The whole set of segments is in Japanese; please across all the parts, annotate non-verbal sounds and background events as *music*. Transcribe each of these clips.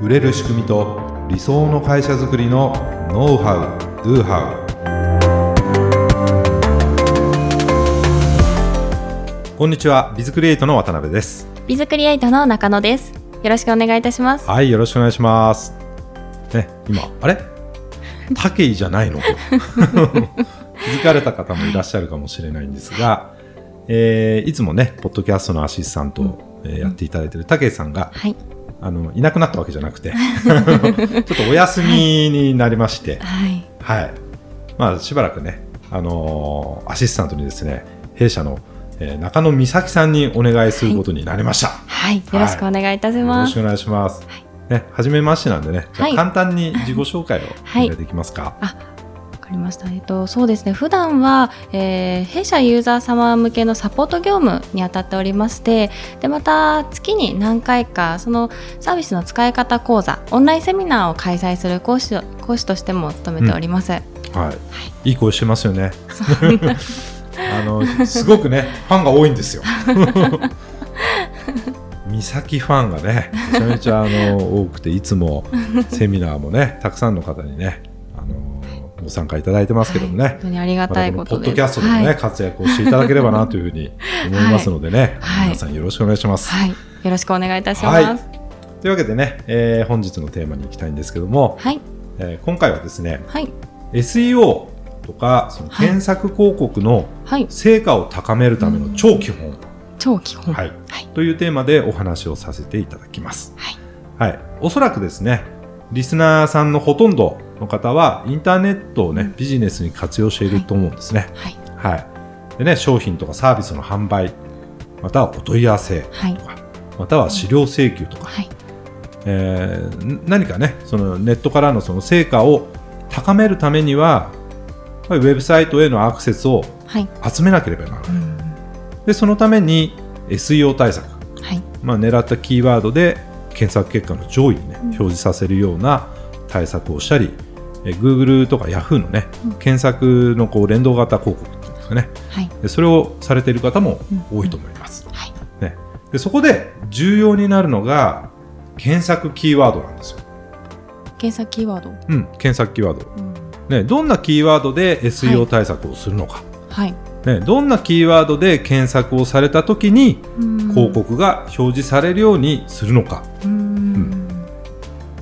売れる仕組みと理想の会社づくりのノウハウ・ドゥハウこんにちはビズクリエイトの渡辺です。ビズクリエイトの中野です。よろしくお願いいたします。はいよろしくお願いします。ね今あれ？タケイじゃないの？と *laughs* 気づかれた方もいらっしゃるかもしれないんですが、えー、いつもねポッドキャストのアシスタントを、えーやっていただいている武井さんが、はいあのいなくなったわけじゃなくて。*laughs* ちょっとお休みになりまして、はい。はい。まあ、しばらくね、あのーアシスタントにですね弊社の、えー中野美咲さんにお願いすることになりました。はい。よろしくお願いいたします、よろしくお願いします。ね、初めましてなんでね、簡単に自己紹介をはい。お願いできますか。あわかりました。えっと、そうですね。普段は、えー弊社ユーザー様向けのサポート業務に当たっておりまして、で、また月に何回か、そのサービスの使い方講座、オンラインセミナーを開催する講師を講師としても務めております。はい、いい声してますよね。*laughs* あのすごくねファンが多いんですよ。*laughs* 美咲ファンがねめちゃめちゃあの多くていつもセミナーもねたくさんの方にねご参加いただいてますけどもね。本当にありがたいまことポッドキャストでもね、はい、活躍をしていただければなというふうに思いますのでね、*laughs* はい。皆さんよろしくお願いします。はい、よろしくお願いいたします。はい。というわけでね、えー本日のテーマに行きたいんですけども、はい、えー今回はですねはい、SEO とかそのはい。検索広告のはい、成果を高めるための超基本、超基本。はい。はい、というテーマでお話をさせていただきます。はい、はい、おそらくですねリスナーさんのほとんどの方はインターネットをねビジネスに活用していると思うんですね。はい、はい。でね、商品とかサービスの販売、またはお問い合わせはい。とか、または資料請求とか、はい、えーん何かね、そのネットからのその成果を高めるためには、ウェブサイトへのアクセスをはい、集めなければならない。うん、で、そのために SEO 対策、はい、まあ、狙ったキーワードで検索結果の上位にね、表示させるような対策をしたり、えー Google とか Yahoo のね、うん。検索のこう連動型広告っていうんですかね、はい、でそれをされている方も多いと思います、はい、ね、でそこで重要になるのが検索キーワードなんですよ、検索キーワード？うん、検索キーワード、うん、ね、どんなキーワードでは SEO い。対策をするのか、はい、ね、どんなキーワードで検索をされた時に広告が表示されるようにするのか、うん、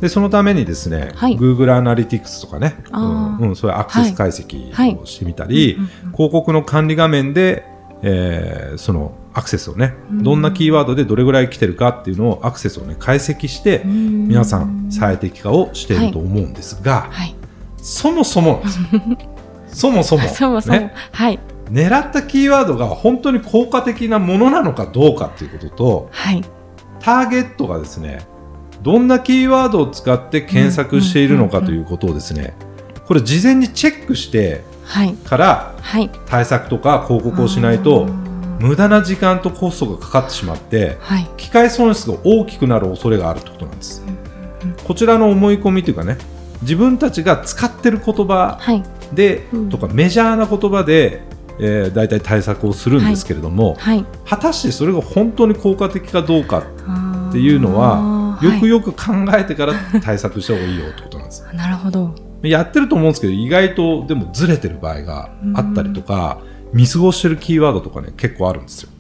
でそのためにですね、はい。Google アナリティクスとかね、うんうん、そういうアクセス解析はい。をしてみたり、うんうんうん。広告の管理画面で、えーそのアクセスをね、うん。どんなキーワードでどれぐらい来てるかっていうのをアクセスをね解析して、皆さん最適化をしていると思うんですが、はい、そもそも *laughs* そもそも *laughs* そもそも、ね、はい、狙ったキーワードが本当に効果的なものなのかどうかっていうこととはい、ターゲットがですねどんなキーワードを使って検索しているのかということをですねこれ事前にチェックしてはい、からはい、対策とか広告をしないと無駄な時間とコストがかかってしまってはい、機械損失が大きくなる恐れがあるということなんです。こちらの思い込みというかね自分たちが使ってる言葉はい、で、うん。とかメジャーな言葉で、えー、大体対策をするんですけれども、はい、果たしてそれが本当に効果的かどうかっっていうのはよくよよく考えてから対策した方がいいよってことなんです。く、*laughs* なるほど、やってると思うんですけど意外とでもずれてる場合があったりとか見過ごしてるキーワードとかね結構あるんですよ。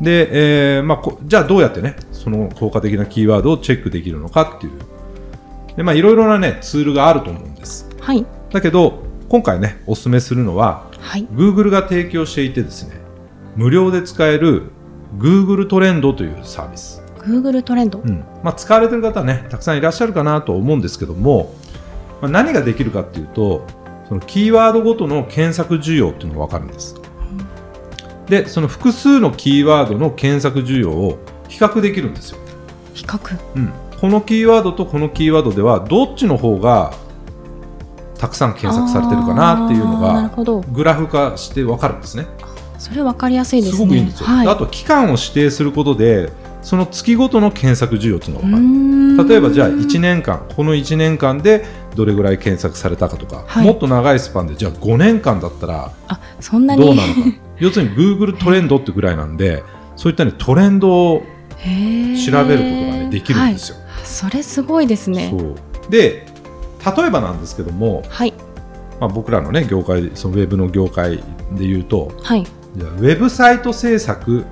で、えーまあ、こじゃあどうやってねその効果的なキーワードをチェックできるのかっていう。でまあいろいろなねツールがあると思うんです。はい、だけど今回ねお勧めするのははい、Google が提供していてですね無料で使える Google トレンドというサービス、Google トレンド、うん。まあ、使われてる方はねたくさんいらっしゃるかなと思うんですけども、まあ、何ができるかっていうとそのキーワードごとの検索需要っていうのが分かるんです。でその複数のキーワードの検索需要を比較できるんですよ、比較、うん、このキーワードとこのキーワードではどっちの方がたくさん検索されてるかなっていうのがグラフ化して分かるんですね。それ分かりやすいですね。すごくいいんですよ、はい、であと期間を指定することでその月ごとの検索需要っていうのが分かる。分例えばじゃあ1年間この1年間でどれぐらい検索されたかとか、はい。もっと長いスパンでじゃあ5年間だったらあそんなに？どうなのか。要するに Google トレンドってぐらいなんでそういった、ね、トレンドを調べることが、ね、できるんですよ、それすごいですね。で例えばなんですけども、はい。まあ、僕らのね業界そのウェブの業界で言うとはい。じゃあウェブサイト制作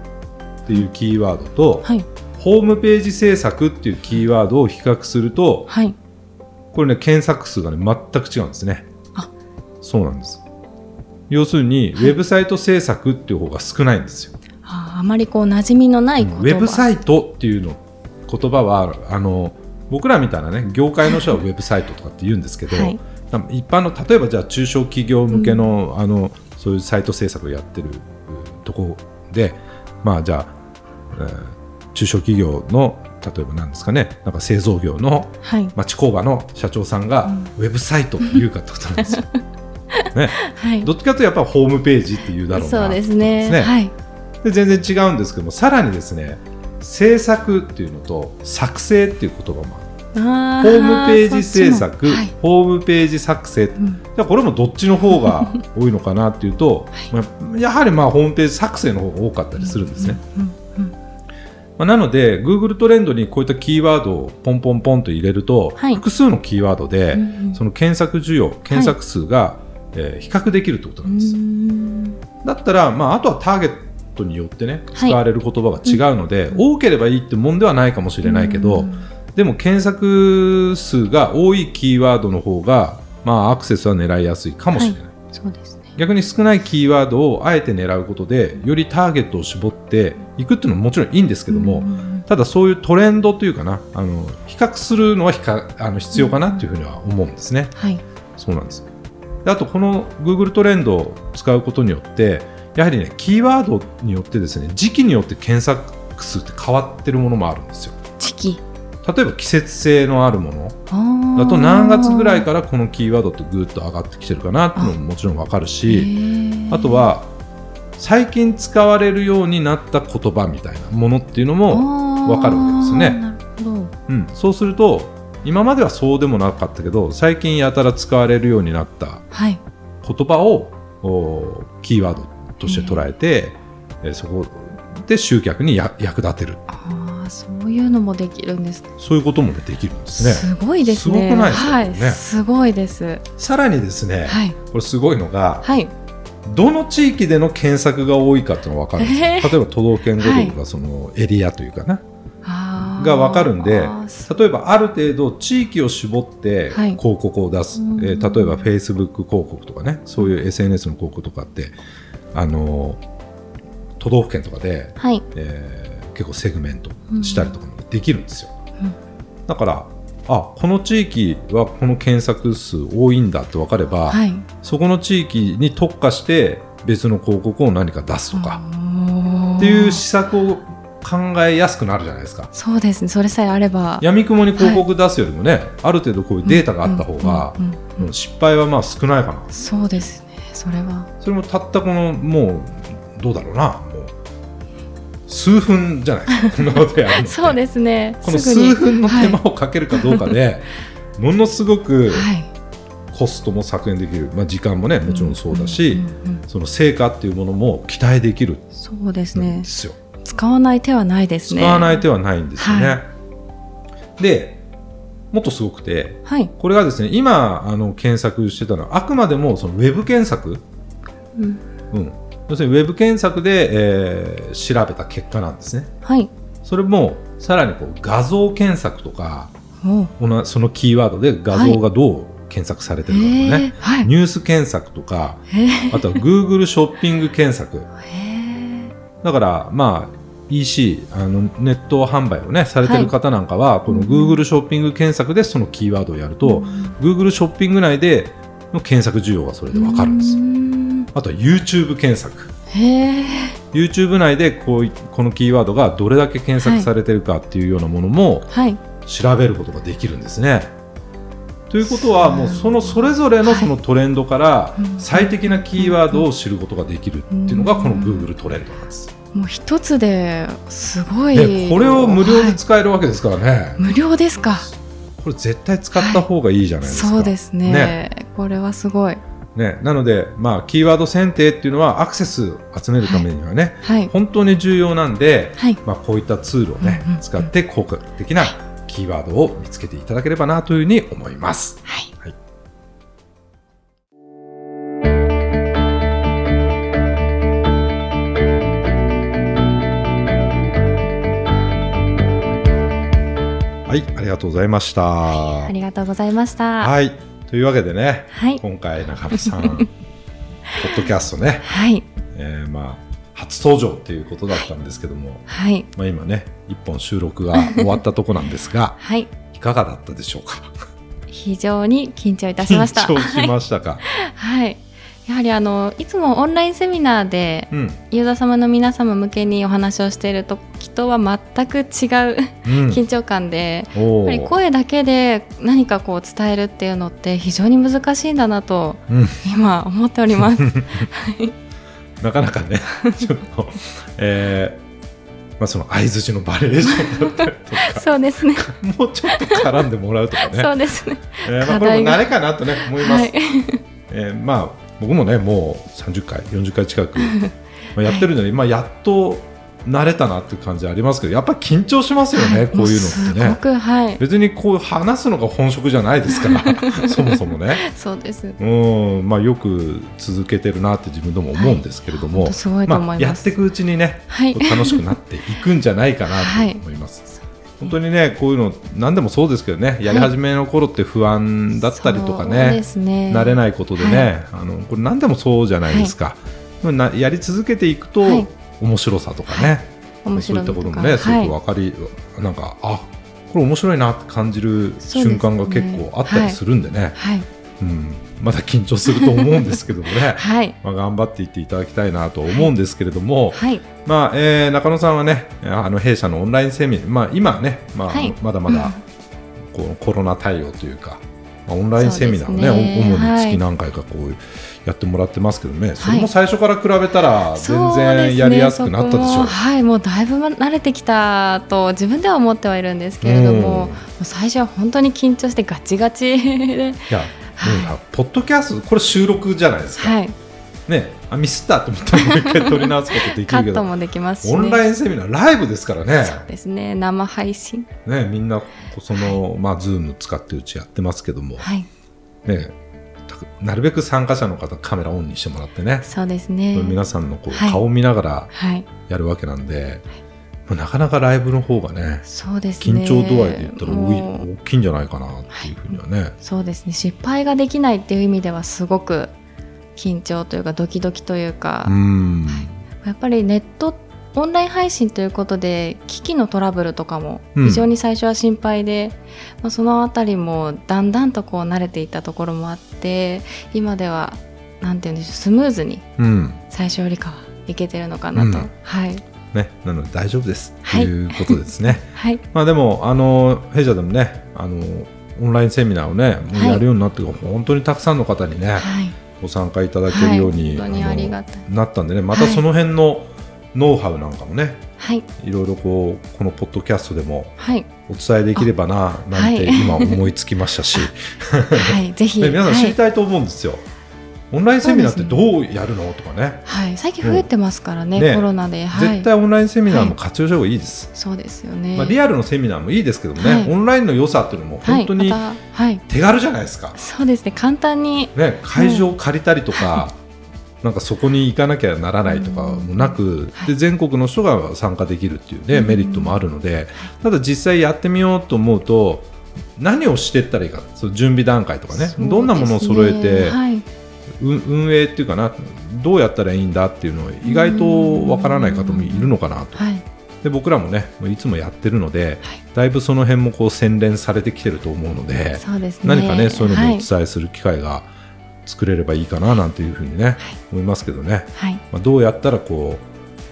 っていうキーワードと、はい。ホームページ制作っていうキーワードを比較するとはい。これね検索数がね全く違うんですね。あ。そうなんです。要するに、ウェブサイト制作っていう方が少ないんですよ。あーあまりこう馴染みのない言葉ウェブサイトっていうの言葉はあの僕らみたいなね業界の人はウェブサイトとかって言うんですけど、はい。一般の例えばじゃあ中小企業向けの,、あのそういうサイト制作をやってるうとこでまあじゃあ、えー中小企業の例えば何ですかねなんか製造業のはい。町工場の社長さんが、ウェブサイトって言うかってことなんですよ。*laughs* ね、はい。どっちかというとやっぱホームページっていうだろうな。そうですね。ね。はい。で全然違うんですけどもさらにですね制作っていうのと作成っていう言葉もある。あホームページ制作、はい。ホームページ作成、ん。じゃあこれもどっちの方が *laughs* 多いのかなっていうと、まあやはりまあホームページ作成の方が多かったりするんですね。うんうんまあ、なので Google トレンドにこういったキーワードをポンポンポンと入れると、はい。複数のキーワードで、うんうん。その検索需要検索数が、えー比較できるってことなんです。だったら、まあ、あとはターゲットによってねはい。使われる言葉が違うので、多ければいいってもんではないかもしれないけど、うん。でも検索数が多いキーワードの方が、まあ、アクセスは狙いやすいかもしれない、そうです。ね逆に少ないキーワードをあえて狙うことでよりターゲットを絞っていくっていうのももちろんいいんですけども、うんただそういうトレンドというかなあの比較するのは比較あの必要かなというふうには思うんですね。はい。そうなんです。であとこの Google トレンドを使うことによってやはりねキーワードによってですね時期によって検索数って変わってるものもあるんですよ。時期例えば季節性のあるものだだと何月ぐらいからこのキーワードってぐーっと上がってきてるかなっていうのももちろんわかるしあとは最近使われるようになった言葉みたいなものっていうのも、わかるわけですよねうん、そうすると今まではそうでもなかったけど最近やたら使われるようになったはい。言葉をおキーワードとして捉えて、えーそこで集客にや役立てるそういうのもできるんです。ねそういうことも、ね、できるんですね。すごいですね。すごくないですかはいすごいです。さらにですね、はい。これすごいのが、はい。どの地域での検索が多いかっていうのが分かるんですよ、えー。例えば都道府県ごととか、はそのエリアというかな。あーが分かるんで例えばある程度地域を絞ってはい。広告を出す、うん。えー例えば Facebook 広告とかね。そういう SNS の広告とかってあのー都道府県とかで、はい。えー結構セグメントしたりとかもできるんですよ、うんだからあこの地域はこの検索数多いんだって分かれば、はい。そこの地域に特化して別の広告を何か出すとかっっていう施策を考えやすくなるじゃないですか。そうですね。それさえあれば。闇雲に広告出すよりもね、ある程度こういうデータがあった方が、うんうんうんうん。うん失敗はまあ少ないかな。そうですね。それは。それもたったこのもうどうだろうなもう数分じゃないですか。こんなことやるのそうですね。この数分の手間をかけるかどうかで、ものすごくはい。コストも削減できる、まあ、時間もねもちろんそうだし、その成果っていうものも期待できる。そうですんね。使わない手はないですね。使わない手はないんですよね。はでもっとすごくてはい。これがですね今あの検索してたのはあくまでもそのウェブ検索、うん。うん、要するにウェブ検索で、えー調べた結果なんですね。はい。それもさらにこう画像検索とかそのキーワードで画像がどう検索されてるかとかね、はい。ニュース検索とかあとは Google ショッピング検索 *laughs* だからまあ EC あのネット販売をねされてる方なんかは、この Google ショッピング検索でそのキーワードをやると、Google ショッピング内での検索需要がそれでわかるんですあとは YouTube 検索。YouTube 内でこういこのキーワードがどれだけ検索されてるかっていうようなものもはい。調べることができるんですね。ということはもうそのそれぞれのはい。そのトレンドからうん。最適なキーワードを知ることができるっていうのがこの Google トレンドなんです。もう一つですごい、でこれを無料はい。で使えるわけですからね、無料ですか。これ絶対使った方がいいじゃないですか。そうですね。ね。これはすごいねなので、まあ、キーワード選定っていうのはアクセス集めるためにはね、はい。本当に重要なんで、はい。まあ、こういったツールをね、うんうんうん。使って効果的なキキーワードを見つけていただければなというふうに思います。はい。はい。はい、ありがとうございました。ありがとうございました。はい、というわけでね、はい。今回中野さん、*laughs* ポッドキャストね、はい。えーまあ初登場っていうことだったんですけども、はい。まあ今ね一本収録が終わったとこなんですが、*laughs* はい。いかがだったでしょうか？*laughs* 非常に緊張いたしました。緊張しましたか？はい。やはりあのいつもオンラインセミナーでうん、ユーザー様の皆様向けにお話をしている時とは全く違ううん、*laughs* 緊張感で、おやっぱりー声だけで何かこう伝えるっていうのって非常に難しいんだなとうん、今思っております。*laughs* なかなかね、*laughs* ちょっと、えーまあその相づちのバリエーションだったりとそうですね。か、もうちょっと絡んでもらうとかね。そうですね。えーまあ、これも慣れかなとね思います。はい。えーまあ僕もねもう30回40回近く *laughs* まあやってるのに、まあやっと慣れたなっていう感じありますけどやっぱり緊張しますよね、こういうのってもすごねくはい。別にこう話すのが本職じゃないですから *laughs* そもそもねそうです。うんまあよく続けてるなって自分でも思うんですけれども、やっていくうちにねはい。楽しくなっていくんじゃないかなと思います。本当にねこういうの何でもそうですけどねやり始めの頃って不安だったりとかね、そうですね。慣れないことでね、あのこれ何でもそうじゃないですか、でもなやり続けていくと、はい。面白さとかね、面そういったこともね、すごはいく分かりなんかあこれ面白いなって感じる瞬間が結構あったりするんでね。はい。うん、まだ緊張すると思うんですけどもね、*laughs* はい。まあ、頑張っていっていただきたいなと思うんですけれども、はい。まあえー中野さんはねあの弊社のオンラインセミナー、まあ、今はね、まあはい。まだまだこうコロナ対応というか、まあ、オンラインセミナーをねね。お主にはい。月何回かこうやってもらってますけどね、それも最初から比べたら全然やりやすくなったでしょそこもはい、もうだいぶ慣れてきたと自分では思ってはいるんですけれども、うん。もう最初は本当に緊張してガチガチで、いや、もうさポッドキャストこれ収録じゃないですか、はい、ねあミスったと思ったらもう一回撮り直すことできるけど。カットもできますし、ね、オンラインセミナーライブですからね。そうですね、生配信、ねみんなその、まあ、ズーム使ってうちやってますけども、はい、ね、たなるべく参加者の方カメラオンにしてもらってね、そうですね、皆さんのこう、はい。顔を見ながらはい、やるわけなんで、まあなかなかライブの方がねそうですね、緊張度合いで言ったら大きいんじゃないかなっていうふうにはね、そうですね、失敗ができないっていう意味ではすごく緊張というかドキドキというか、うん。やっぱりネットオンライン配信ということで機器のトラブルとかもうん。非常に最初は心配で、まあ、そのあたりもだんだんとこう慣れていったところもあって今ではなんていうんでしょうスムーズにうん。最初よりかはいけてるのかなと、うん。はいね、なので大丈夫です。とはい。いうことですね。*laughs* はい。まあでもあの弊社でもねあのオンラインセミナーをねもうはいやるようになって、本当にたくさんの方にねはい。ご参加いただけるように,、なったんでねまたその辺のノウハウなんかもねはい。いろいろこうこのポッドキャストでもはい。お伝えできればななんてはい。今思いつきましたし、*laughs* はい。ぜひ。で *laughs* 皆さん知はい。りたいと思うんですよ、オンラインセミナーってどうやるのとかね。はい、最近増えてますからね、ね。コロナで、はい、絶対オンラインセミナーも活用した方がいいです、そうですよね、まあ、リアルのセミナーもいいですけどもね、はい。オンラインの良さっていうのも本当に手軽じゃないですか、そうですね。簡単に。ね、会場を借りたりとか、なんかそこに行かなきゃならないとかもなく、はい。で全国の人が参加できるっていうね、うん。メリットもあるので、ただ実際やってみようと思うと何をしていったらいいかその準備段階とかね。どんなものを揃えて、はい、運運営っていうかなどうやったらいいんだっていうのを意外とわからない方もいるのかなと。はい、で僕らもねいつもやってるので、だいぶその辺もこう洗練されてきてると思うのでそうですね。何かねそういうのもおはい、伝えする機会が作れればいいかななんていうふうにね、思いますけどね、はい、まあ、どうやったらこ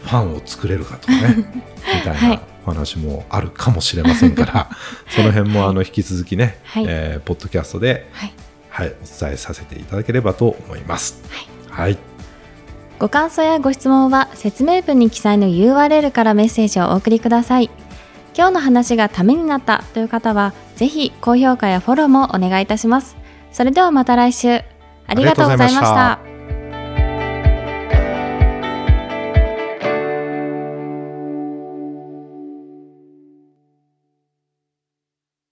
うファンを作れるかとかね *laughs* みたいはない。お話もあるかもしれませんから、*laughs* その辺もあの引き続きね、はい。えーポッドキャストで、はい、はい、お伝えさせていただければと思います。はい、ご感想やご質問は説明文に記載の URL からメッセージをお送りください。今日の話がためになったという方は、ぜひ高評価やフォローもお願いいたします。それではまた来週。ありがとうございました。